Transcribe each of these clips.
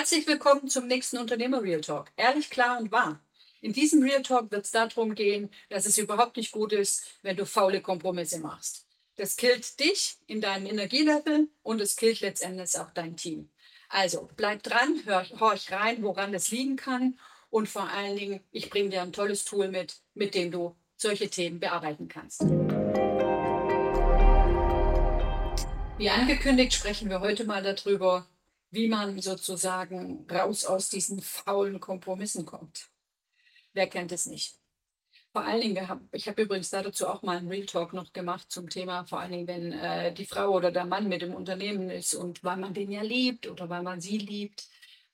Herzlich willkommen zum nächsten Unternehmer Real Talk. Ehrlich, klar und wahr. In diesem Real Talk wird es darum gehen, dass es überhaupt nicht gut ist, wenn du faule Kompromisse machst. Das killt dich in deinem Energielevel und es killt letztendlich auch dein Team. Also bleib dran, hör, horch rein, woran das liegen kann und vor allen Dingen, ich bringe dir ein tolles Tool mit, mit dem du solche Themen bearbeiten kannst. Wie angekündigt, sprechen wir heute mal darüber, wie man sozusagen raus aus diesen faulen Kompromissen kommt. Wer kennt es nicht? Vor allen Dingen, ich habe übrigens dazu auch mal einen Real Talk noch gemacht zum Thema, vor allen Dingen, wenn äh, die Frau oder der Mann mit dem Unternehmen ist und weil man den ja liebt oder weil man sie liebt,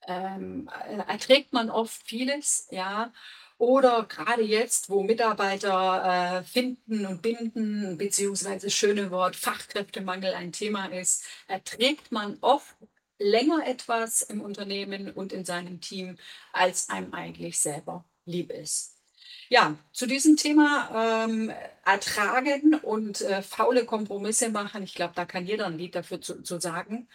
ähm, äh, erträgt man oft vieles, ja. Oder gerade jetzt, wo Mitarbeiter äh, finden und binden, beziehungsweise schöne Wort Fachkräftemangel ein Thema ist, erträgt man oft länger etwas im Unternehmen und in seinem Team, als einem eigentlich selber lieb ist. Ja, zu diesem Thema ähm, ertragen und äh, faule Kompromisse machen, ich glaube, da kann jeder ein Lied dafür zu, zu sagen.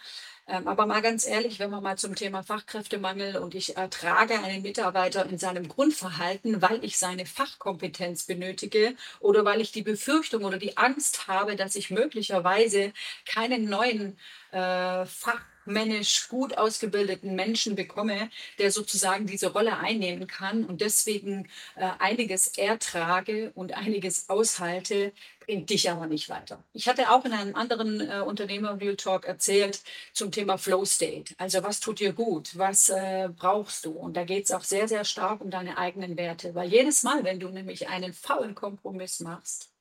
Ähm, aber mal ganz ehrlich, wenn wir mal zum Thema Fachkräftemangel und ich ertrage einen Mitarbeiter in seinem Grundverhalten, weil ich seine Fachkompetenz benötige oder weil ich die Befürchtung oder die Angst habe, dass ich möglicherweise keinen neuen äh, Fach fachmännisch gut ausgebildeten Menschen bekomme, der sozusagen diese Rolle einnehmen kann und deswegen äh, einiges ertrage und einiges aushalte, bringt dich aber nicht weiter. Ich hatte auch in einem anderen äh, Unternehmer Real Talk erzählt zum Thema Flow State. Also was tut dir gut? Was äh, brauchst du? Und da geht es auch sehr, sehr stark um deine eigenen Werte. Weil jedes Mal, wenn du nämlich einen faulen Kompromiss machst,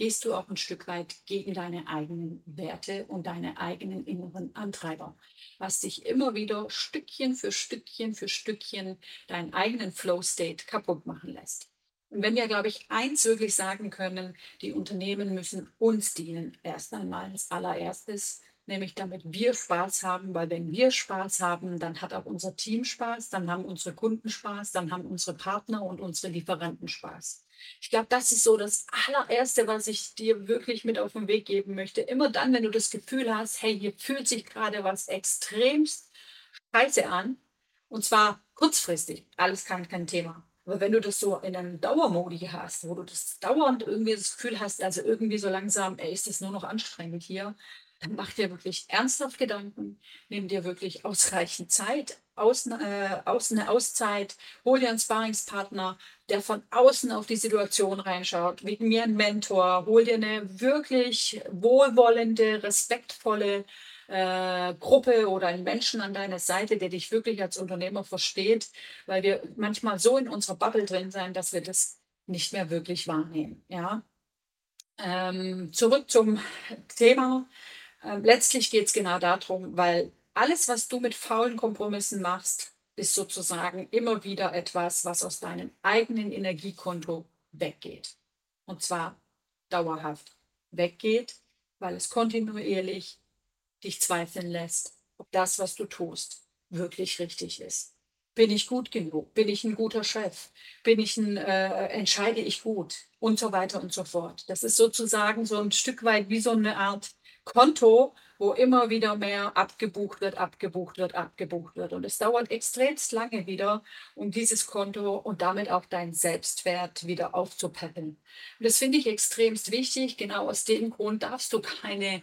gehst du auch ein Stück weit gegen deine eigenen Werte und deine eigenen inneren Antreiber, was dich immer wieder Stückchen für Stückchen für Stückchen deinen eigenen Flow-State kaputt machen lässt. Und wenn wir, glaube ich, eins wirklich sagen können, die Unternehmen müssen uns dienen, erst einmal als allererstes, nämlich damit wir Spaß haben, weil wenn wir Spaß haben, dann hat auch unser Team Spaß, dann haben unsere Kunden Spaß, dann haben unsere Partner und unsere Lieferanten Spaß. Ich glaube, das ist so das allererste, was ich dir wirklich mit auf den Weg geben möchte. Immer dann, wenn du das Gefühl hast, hey, hier fühlt sich gerade was extremst scheiße an, und zwar kurzfristig, alles kein, kein Thema. Aber wenn du das so in einem Dauermodi hast, wo du das dauernd irgendwie das Gefühl hast, also irgendwie so langsam, ey, ist das nur noch anstrengend hier, dann mach dir wirklich ernsthaft Gedanken, nimm dir wirklich ausreichend Zeit, außen, äh, außen eine Auszeit, hol dir einen Sparringspartner, der von außen auf die Situation reinschaut, wegen mir ein Mentor, hol dir eine wirklich wohlwollende, respektvolle äh, Gruppe oder einen Menschen an deiner Seite, der dich wirklich als Unternehmer versteht, weil wir manchmal so in unserer Bubble drin sein, dass wir das nicht mehr wirklich wahrnehmen. Ja? Ähm, zurück zum Thema. Ähm, letztlich geht es genau darum, weil alles, was du mit faulen Kompromissen machst, ist sozusagen immer wieder etwas, was aus deinem eigenen Energiekonto weggeht. Und zwar dauerhaft weggeht, weil es kontinuierlich dich zweifeln lässt, ob das, was du tust, wirklich richtig ist. Bin ich gut genug? Bin ich ein guter Chef? Bin ich ein, äh, entscheide ich gut? Und so weiter und so fort. Das ist sozusagen so ein Stück weit wie so eine Art Konto, wo immer wieder mehr abgebucht wird, abgebucht wird, abgebucht wird. Und es dauert extremst lange wieder, um dieses Konto und damit auch deinen Selbstwert wieder aufzupeppen. Und das finde ich extremst wichtig. Genau aus dem Grund darfst du keine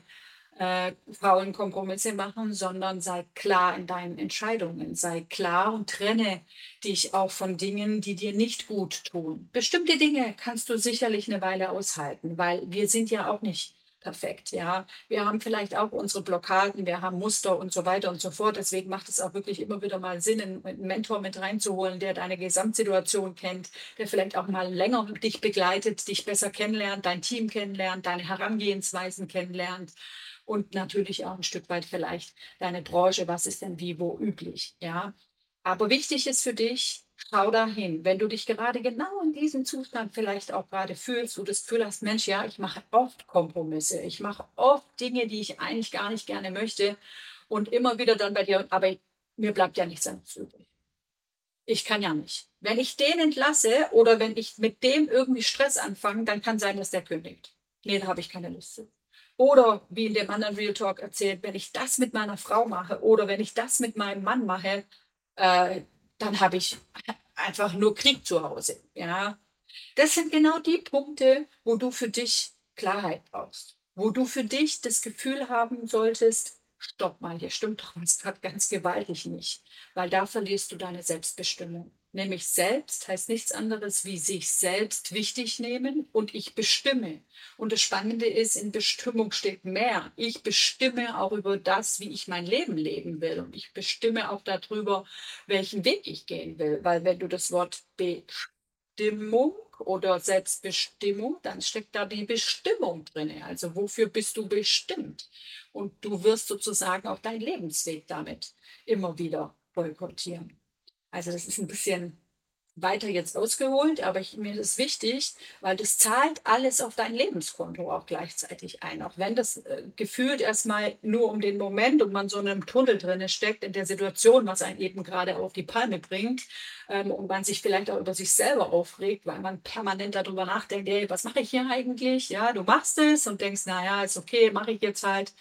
äh, Frauenkompromisse machen, sondern sei klar in deinen Entscheidungen. Sei klar und trenne dich auch von Dingen, die dir nicht gut tun. Bestimmte Dinge kannst du sicherlich eine Weile aushalten, weil wir sind ja auch nicht perfekt. Ja, wir haben vielleicht auch unsere Blockaden, wir haben Muster und so weiter und so fort. Deswegen macht es auch wirklich immer wieder mal Sinn, einen Mentor mit reinzuholen, der deine Gesamtsituation kennt, der vielleicht auch mal länger dich begleitet, dich besser kennenlernt, dein Team kennenlernt, deine Herangehensweisen kennenlernt und natürlich auch ein Stück weit vielleicht deine Branche, was ist denn wie wo üblich, ja. Aber wichtig ist für dich, schau dahin, wenn du dich gerade genau in diesem Zustand vielleicht auch gerade fühlst, du das Gefühl hast, Mensch, ja, ich mache oft Kompromisse, ich mache oft Dinge, die ich eigentlich gar nicht gerne möchte und immer wieder dann bei dir, aber mir bleibt ja nichts anderes übrig. Ich kann ja nicht. Wenn ich den entlasse oder wenn ich mit dem irgendwie Stress anfange, dann kann sein, dass der kündigt. Nee, da habe ich keine Lust zu. Oder wie in dem anderen Real Talk erzählt, wenn ich das mit meiner Frau mache oder wenn ich das mit meinem Mann mache, äh, dann habe ich einfach nur Krieg zu Hause. Ja, das sind genau die Punkte, wo du für dich Klarheit brauchst, wo du für dich das Gefühl haben solltest, stopp mal, hier stimmt doch was gerade ganz gewaltig nicht, weil da verlierst du deine Selbstbestimmung. Nämlich selbst heißt nichts anderes wie sich selbst wichtig nehmen und ich bestimme. Und das Spannende ist, in Bestimmung steht mehr. Ich bestimme auch über das, wie ich mein Leben leben will. Und ich bestimme auch darüber, welchen Weg ich gehen will. Weil wenn du das Wort Bestimmung oder Selbstbestimmung, dann steckt da die Bestimmung drin. Also wofür bist du bestimmt? Und du wirst sozusagen auch deinen Lebensweg damit immer wieder boykottieren. Also das ist ein bisschen weiter jetzt ausgeholt, aber ich, mir ist wichtig, weil das zahlt alles auf dein Lebenskonto auch gleichzeitig ein. Auch wenn das äh, gefühlt erstmal nur um den Moment und man so in einem Tunnel drin steckt, in der Situation, was einen eben gerade auf die Palme bringt ähm, und man sich vielleicht auch über sich selber aufregt, weil man permanent darüber nachdenkt, ey, was mache ich hier eigentlich? Ja, du machst es und denkst, naja, ist okay, mache ich jetzt halt.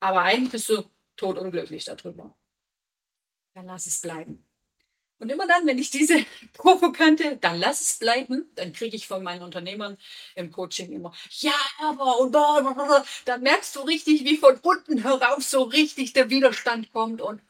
Aber eigentlich bist du totunglücklich darüber. Dann lass es bleiben. Und immer dann, wenn ich diese provokante, dann lass es bleiben, dann kriege ich von meinen Unternehmern im Coaching immer, ja, aber und dann merkst du richtig, wie von unten herauf so richtig der Widerstand kommt und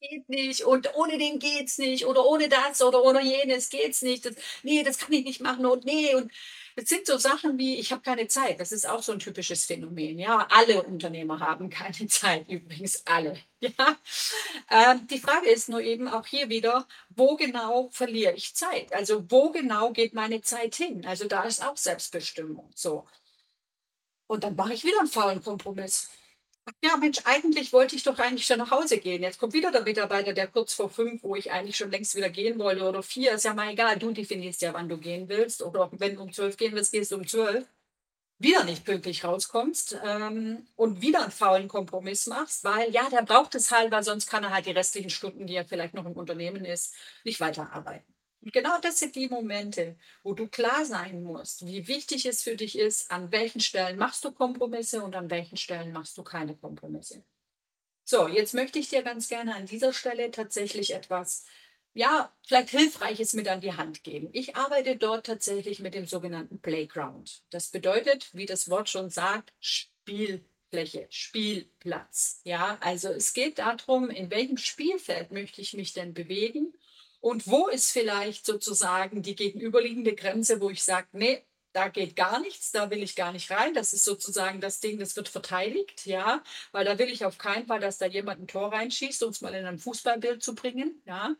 geht nicht und ohne den geht's nicht oder ohne das oder ohne jenes geht's nicht. Das, nee, das kann ich nicht machen und nee und es sind so Sachen wie, ich habe keine Zeit. Das ist auch so ein typisches Phänomen. Ja, alle Unternehmer haben keine Zeit, übrigens alle. Ja, ähm, die Frage ist nur eben auch hier wieder, wo genau verliere ich Zeit? Also wo genau geht meine Zeit hin? Also da ist auch Selbstbestimmung. So. Und dann mache ich wieder einen faulen Kompromiss. Ja, Mensch, eigentlich wollte ich doch eigentlich schon nach Hause gehen. Jetzt kommt wieder der Mitarbeiter, der kurz vor fünf, wo ich eigentlich schon längst wieder gehen wollte, oder vier, ist ja mal egal. Du definierst ja, wann du gehen willst. Oder wenn du um zwölf gehen willst, gehst du um zwölf. Wieder nicht pünktlich rauskommst ähm, und wieder einen faulen Kompromiss machst, weil ja, der braucht es halt, weil sonst kann er halt die restlichen Stunden, die er vielleicht noch im Unternehmen ist, nicht weiterarbeiten. Und genau das sind die Momente, wo du klar sein musst, wie wichtig es für dich ist, an welchen Stellen machst du Kompromisse und an welchen Stellen machst du keine Kompromisse. So, jetzt möchte ich dir ganz gerne an dieser Stelle tatsächlich etwas, ja, vielleicht Hilfreiches mit an die Hand geben. Ich arbeite dort tatsächlich mit dem sogenannten Playground. Das bedeutet, wie das Wort schon sagt, Spielfläche, Spielplatz. Ja, also es geht darum, in welchem Spielfeld möchte ich mich denn bewegen und wo ist vielleicht sozusagen die gegenüberliegende Grenze, wo ich sage, nee, da geht gar nichts, da will ich gar nicht rein. Das ist sozusagen das Ding, das wird verteidigt, ja, weil da will ich auf keinen Fall, dass da jemand ein Tor reinschießt, um es mal in ein Fußballbild zu bringen, ja.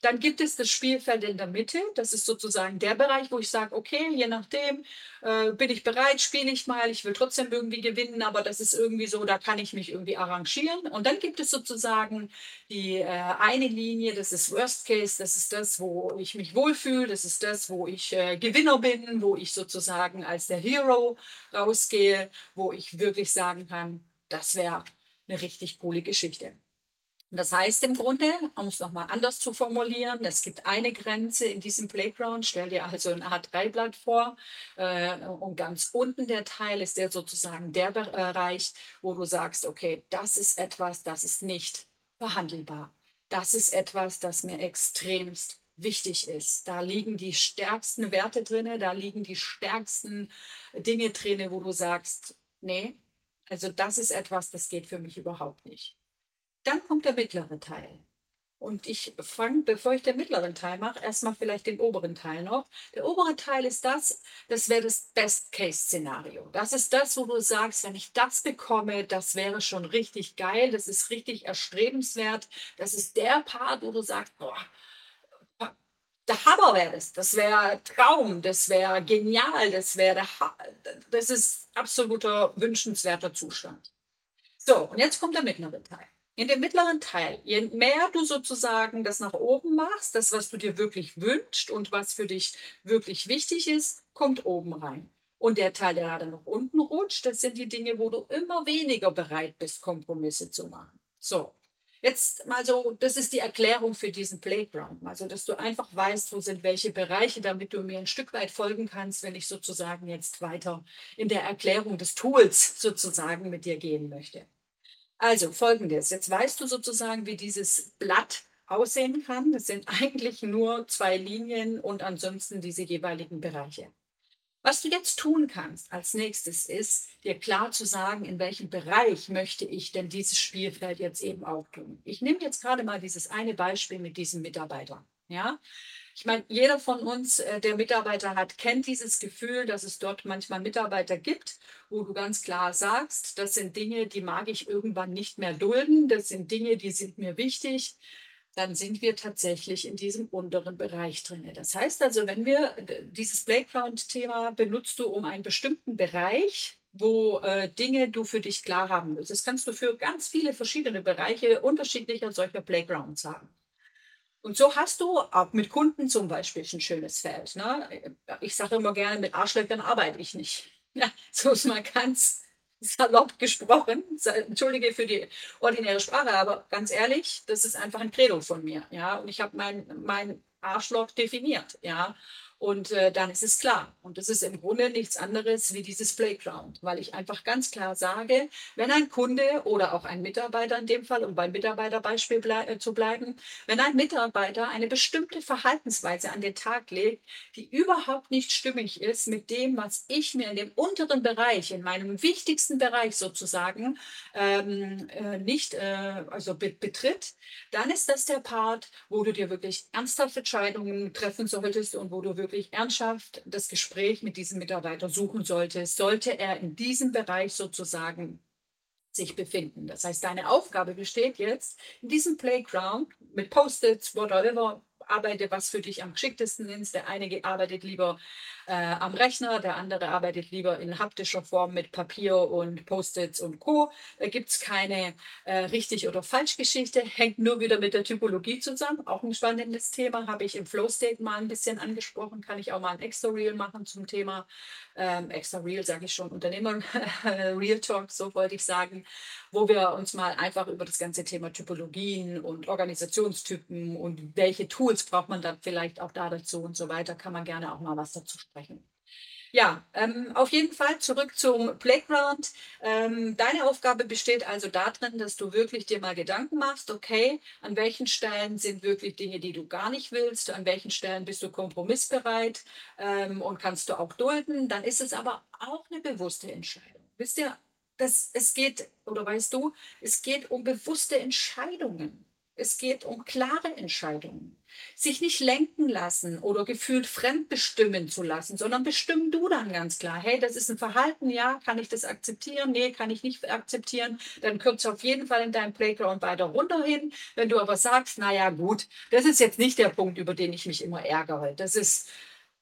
Dann gibt es das Spielfeld in der Mitte. Das ist sozusagen der Bereich, wo ich sage, okay, je nachdem äh, bin ich bereit, spiele ich mal. Ich will trotzdem irgendwie gewinnen, aber das ist irgendwie so, da kann ich mich irgendwie arrangieren. Und dann gibt es sozusagen die äh, eine Linie, das ist Worst Case, das ist das, wo ich mich wohlfühle, das ist das, wo ich äh, Gewinner bin, wo ich sozusagen als der Hero rausgehe, wo ich wirklich sagen kann, das wäre eine richtig coole Geschichte. Das heißt im Grunde, um es nochmal anders zu formulieren, es gibt eine Grenze in diesem Playground. Stell dir also ein A3-Blatt vor äh, und ganz unten der Teil ist der sozusagen der Bereich, wo du sagst, okay, das ist etwas, das ist nicht verhandelbar. Das ist etwas, das mir extremst wichtig ist. Da liegen die stärksten Werte drin, da liegen die stärksten Dinge drin, wo du sagst, nee, also das ist etwas, das geht für mich überhaupt nicht. Dann kommt der mittlere Teil. Und ich fange, bevor ich den mittleren Teil mache, erstmal vielleicht den oberen Teil noch. Der obere Teil ist das, das wäre das Best-Case-Szenario. Das ist das, wo du sagst, wenn ich das bekomme, das wäre schon richtig geil, das ist richtig erstrebenswert. Das ist der Part, wo du sagst, boah, der Hammer wäre das. Das wäre Traum, das wäre genial, das wäre das ist absoluter wünschenswerter Zustand. So, und jetzt kommt der mittlere Teil. In dem mittleren Teil, je mehr du sozusagen das nach oben machst, das, was du dir wirklich wünschst und was für dich wirklich wichtig ist, kommt oben rein. Und der Teil, der gerade nach unten rutscht, das sind die Dinge, wo du immer weniger bereit bist, Kompromisse zu machen. So, jetzt mal so, das ist die Erklärung für diesen Playground. Also, dass du einfach weißt, wo sind welche Bereiche, damit du mir ein Stück weit folgen kannst, wenn ich sozusagen jetzt weiter in der Erklärung des Tools sozusagen mit dir gehen möchte. Also folgendes, jetzt weißt du sozusagen, wie dieses Blatt aussehen kann. Das sind eigentlich nur zwei Linien und ansonsten diese jeweiligen Bereiche. Was du jetzt tun kannst als nächstes ist, dir klar zu sagen, in welchem Bereich möchte ich denn dieses Spielfeld jetzt eben auch tun. Ich nehme jetzt gerade mal dieses eine Beispiel mit diesem Mitarbeiter. Ja, ich meine, jeder von uns, äh, der Mitarbeiter hat, kennt dieses Gefühl, dass es dort manchmal Mitarbeiter gibt, wo du ganz klar sagst, das sind Dinge, die mag ich irgendwann nicht mehr dulden, das sind Dinge, die sind mir wichtig. Dann sind wir tatsächlich in diesem unteren Bereich drin. Das heißt also, wenn wir dieses Playground-Thema benutzt du um einen bestimmten Bereich, wo äh, Dinge du für dich klar haben willst. Das kannst du für ganz viele verschiedene Bereiche unterschiedlicher solcher Playgrounds haben. Und so hast du auch mit Kunden zum Beispiel ein schönes Feld. Ne? Ich sage immer gerne, mit Arschlöchern arbeite ich nicht. Ja, so ist mal ganz salopp gesprochen. Entschuldige für die ordinäre Sprache, aber ganz ehrlich, das ist einfach ein Credo von mir. Ja, und ich habe mein, mein Arschloch definiert. Ja, und äh, dann ist es klar. Und das ist im Grunde nichts anderes wie dieses Playground, weil ich einfach ganz klar sage, wenn ein Kunde oder auch ein Mitarbeiter in dem Fall, um beim Mitarbeiterbeispiel blei äh, zu bleiben, wenn ein Mitarbeiter eine bestimmte Verhaltensweise an den Tag legt, die überhaupt nicht stimmig ist mit dem, was ich mir in dem unteren Bereich, in meinem wichtigsten Bereich sozusagen, ähm, äh, nicht äh, also be betritt, dann ist das der Part, wo du dir wirklich ernsthaft Entscheidungen treffen solltest und wo du wirklich wirklich ernsthaft das Gespräch mit diesem Mitarbeiter suchen sollte, sollte er in diesem Bereich sozusagen sich befinden. Das heißt, deine Aufgabe besteht jetzt in diesem Playground mit Post-its, whatever, arbeite, was für dich am geschicktesten ist. Der eine arbeitet lieber äh, am Rechner, der andere arbeitet lieber in haptischer Form mit Papier und Post-its und Co. Da gibt es keine äh, richtig oder falsch Geschichte, hängt nur wieder mit der Typologie zusammen. Auch ein spannendes Thema, habe ich im Flow State mal ein bisschen angesprochen, kann ich auch mal ein extra Reel machen zum Thema. Ähm, extra Reel sage ich schon, Unternehmer Real Talk, so wollte ich sagen, wo wir uns mal einfach über das ganze Thema Typologien und Organisationstypen und welche Tools braucht man dann vielleicht auch da dazu und so weiter, kann man gerne auch mal was dazu sprechen sprechen. Ja, ähm, auf jeden Fall zurück zum Playground. Ähm, deine Aufgabe besteht also darin, dass du wirklich dir mal Gedanken machst, okay, an welchen Stellen sind wirklich Dinge, die du gar nicht willst, an welchen Stellen bist du kompromissbereit ähm, und kannst du auch dulden. Dann ist es aber auch eine bewusste Entscheidung. Wisst ihr, das, es geht, oder weißt du, es geht um bewusste Entscheidungen. Es geht um klare Entscheidungen. Sich nicht lenken lassen oder gefühlt fremdbestimmen zu lassen, sondern bestimmen du dann ganz klar. Hey, das ist ein Verhalten, ja, kann ich das akzeptieren? Nee, kann ich nicht akzeptieren. Dann kürzt auf jeden Fall in deinem Playground weiter runter hin. Wenn du aber sagst, naja, gut, das ist jetzt nicht der Punkt, über den ich mich immer ärgere. Das ist,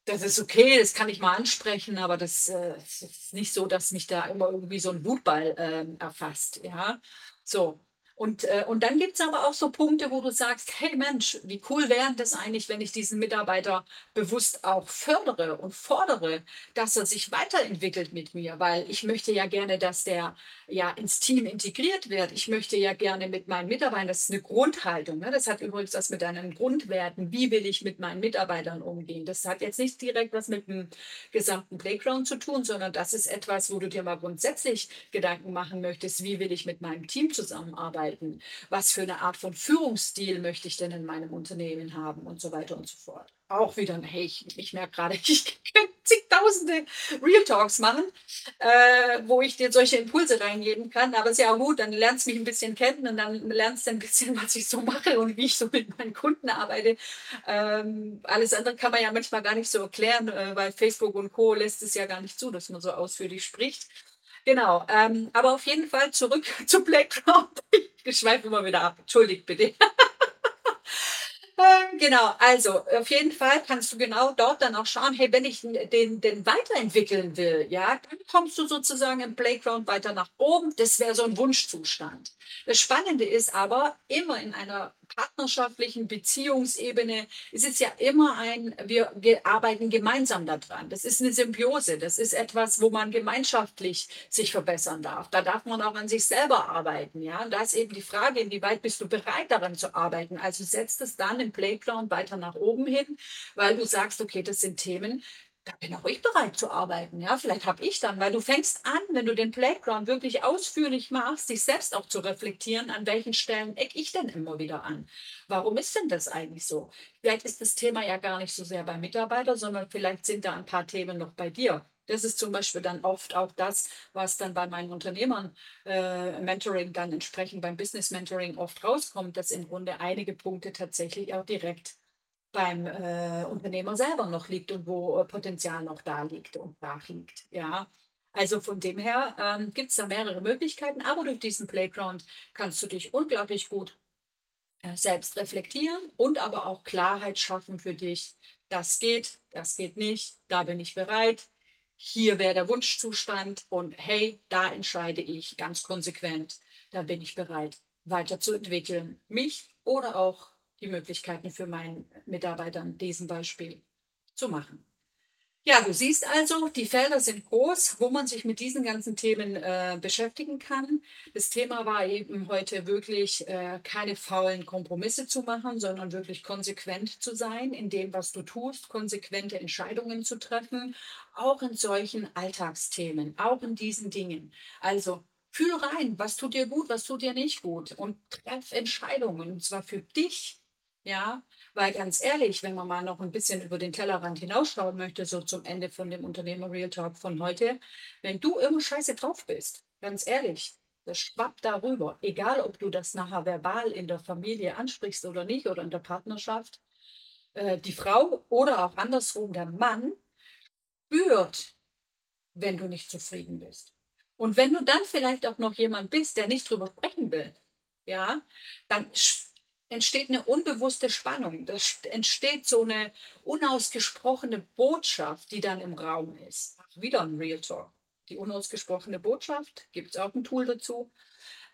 das ist okay, das kann ich mal ansprechen, aber das, äh, ist nicht so, dass mich da immer irgendwie so ein Wutball äh, erfasst. Ja, so. Und, äh, und dann gibt es aber auch so Punkte, wo du sagst, hey Mensch, wie cool wäre das eigentlich, wenn ich diesen Mitarbeiter bewusst auch fördere und fordere, dass er sich weiterentwickelt mit mir, weil ich möchte ja gerne, dass der ja ins Team integriert wird. Ich möchte ja gerne mit meinen Mitarbeitern, das ist eine Grundhaltung, ne? das hat übrigens was mit deinen Grundwerten, wie will ich mit meinen Mitarbeitern umgehen. Das hat jetzt nicht direkt was mit dem gesamten Playground zu tun, sondern das ist etwas, wo du dir mal grundsätzlich Gedanken machen möchtest, wie will ich mit meinem Team zusammenarbeiten gestalten? Was für eine Art von Führungsstil möchte ich denn in meinem Unternehmen haben und so weiter und so fort. Auch wieder, hey, ich, ich merke gerade, ich könnte zigtausende Real Talks machen, äh, wo ich dir solche Impulse reingeben kann. Aber es ist ja auch gut, dann lernst du mich ein bisschen kennen und dann lernst du ein bisschen, was ich so mache und wie ich so mit meinen Kunden arbeite. Ähm, alles andere kann man ja manchmal gar nicht so erklären, äh, weil Facebook und Co. lässt es ja gar nicht zu, dass man so ausführlich spricht. Genau, ähm, aber auf jeden Fall zurück zu Playground. Ich schweife immer wieder ab. Entschuldigt bitte. Ähm, genau, also auf jeden Fall kannst du genau dort dann auch schauen, hey, wenn ich den, den weiterentwickeln will, ja, dann kommst du sozusagen im Playground weiter nach oben. Das wäre so ein Wunschzustand. Das Spannende ist aber, immer in einer partnerschaftlichen Beziehungsebene ist es ja immer ein, wir, arbeiten gemeinsam daran. Das ist eine Symbiose. Das ist etwas, wo man gemeinschaftlich sich verbessern darf. Da darf man auch an sich selber arbeiten. Ja? Und da ist eben die Frage, inwieweit bist du bereit daran zu arbeiten? Also setzt es dann im Playground weiter nach oben hin, weil du sagst, okay, das sind Themen, da bin auch ich bereit zu arbeiten. Ja, vielleicht habe ich dann, weil du fängst an, wenn du den Playground wirklich ausführlich machst, dich selbst auch zu reflektieren, an welchen Stellen eck ich denn immer wieder an. Warum ist denn das eigentlich so? Vielleicht ist das Thema ja gar nicht so sehr beim Mitarbeiter, sondern vielleicht sind da ein paar Themen noch bei dir. Das ist zum Beispiel dann oft auch das, was dann bei meinen Unternehmern äh, Mentoring dann entsprechend beim Business Mentoring oft rauskommt, dass im Grunde einige Punkte tatsächlich auch direkt beim äh, Unternehmer selber noch liegt und wo äh, Potenzial noch da liegt und brach liegt. Ja. Also von dem her ähm, gibt es da mehrere Möglichkeiten, aber durch diesen Playground kannst du dich unglaublich gut äh, selbst reflektieren und aber auch Klarheit schaffen für dich. Das geht, das geht nicht, da bin ich bereit, hier wäre der Wunschzustand und hey, da entscheide ich ganz konsequent, da bin ich bereit, weiterzuentwickeln, mich oder auch die Möglichkeiten für meinen Mitarbeitern diesem Beispiel zu machen. Ja, du siehst also, die Felder sind groß, wo man sich mit diesen ganzen Themen äh, beschäftigen kann. Das Thema war eben heute wirklich äh, keine faulen Kompromisse zu machen, sondern wirklich konsequent zu sein in dem, was du tust, konsequente Entscheidungen zu treffen, auch in solchen Alltagsthemen, auch in diesen Dingen. Also fühl rein, was tut dir gut, was tut dir nicht gut und treff Entscheidungen, und zwar für dich ja, weil ganz ehrlich, wenn man mal noch ein bisschen über den Tellerrand hinausschauen möchte, so zum Ende von dem Unternehmer Real Talk von heute, wenn du irgendwo scheiße drauf bist, ganz ehrlich, das schwappt darüber. Egal, ob du das nachher verbal in der Familie ansprichst oder nicht oder in der Partnerschaft, äh, die Frau oder auch andersrum der Mann spürt, wenn du nicht zufrieden bist. Und wenn du dann vielleicht auch noch jemand bist, der nicht drüber sprechen will, ja, dann entsteht eine unbewusste Spannung. Das entsteht so eine unausgesprochene Botschaft, die dann im Raum ist. Wieder ein Real Talk. Die unausgesprochene Botschaft, gibt es auch ein Tool dazu.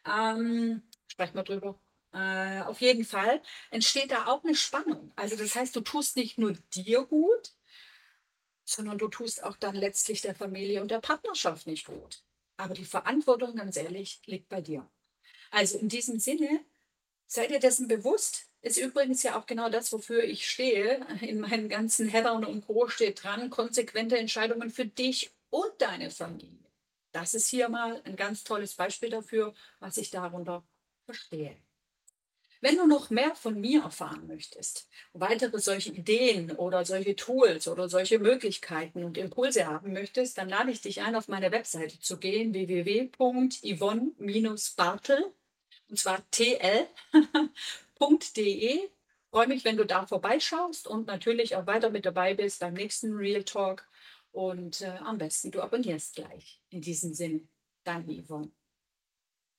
Ähm, sprechen wir drüber. Äh, auf jeden Fall entsteht da auch eine Spannung. Also das heißt, du tust nicht nur dir gut, sondern du tust auch dann letztlich der Familie und der Partnerschaft nicht gut. Aber die Verantwortung, ganz ehrlich, liegt bei dir. Also in diesem Sinne, Seid ihr dessen bewusst? Ist übrigens ja auch genau das, wofür ich stehe. In meinen ganzen Headern und Co. steht dran, konsequente Entscheidungen für dich und deine Familie. Das ist hier mal ein ganz tolles Beispiel dafür, was ich darunter verstehe. Wenn du noch mehr von mir erfahren möchtest, weitere solche Ideen oder solche Tools oder solche Möglichkeiten und Impulse haben möchtest, dann lade ich dich ein, auf meine Webseite zu gehen, www.yvonne-bartel und zwar tl.de. Freue mich, wenn du da vorbeischaust und natürlich auch weiter mit dabei bist beim nächsten Real Talk. Und äh, am besten du abonnierst gleich. In diesem Sinne, danke Yvonne.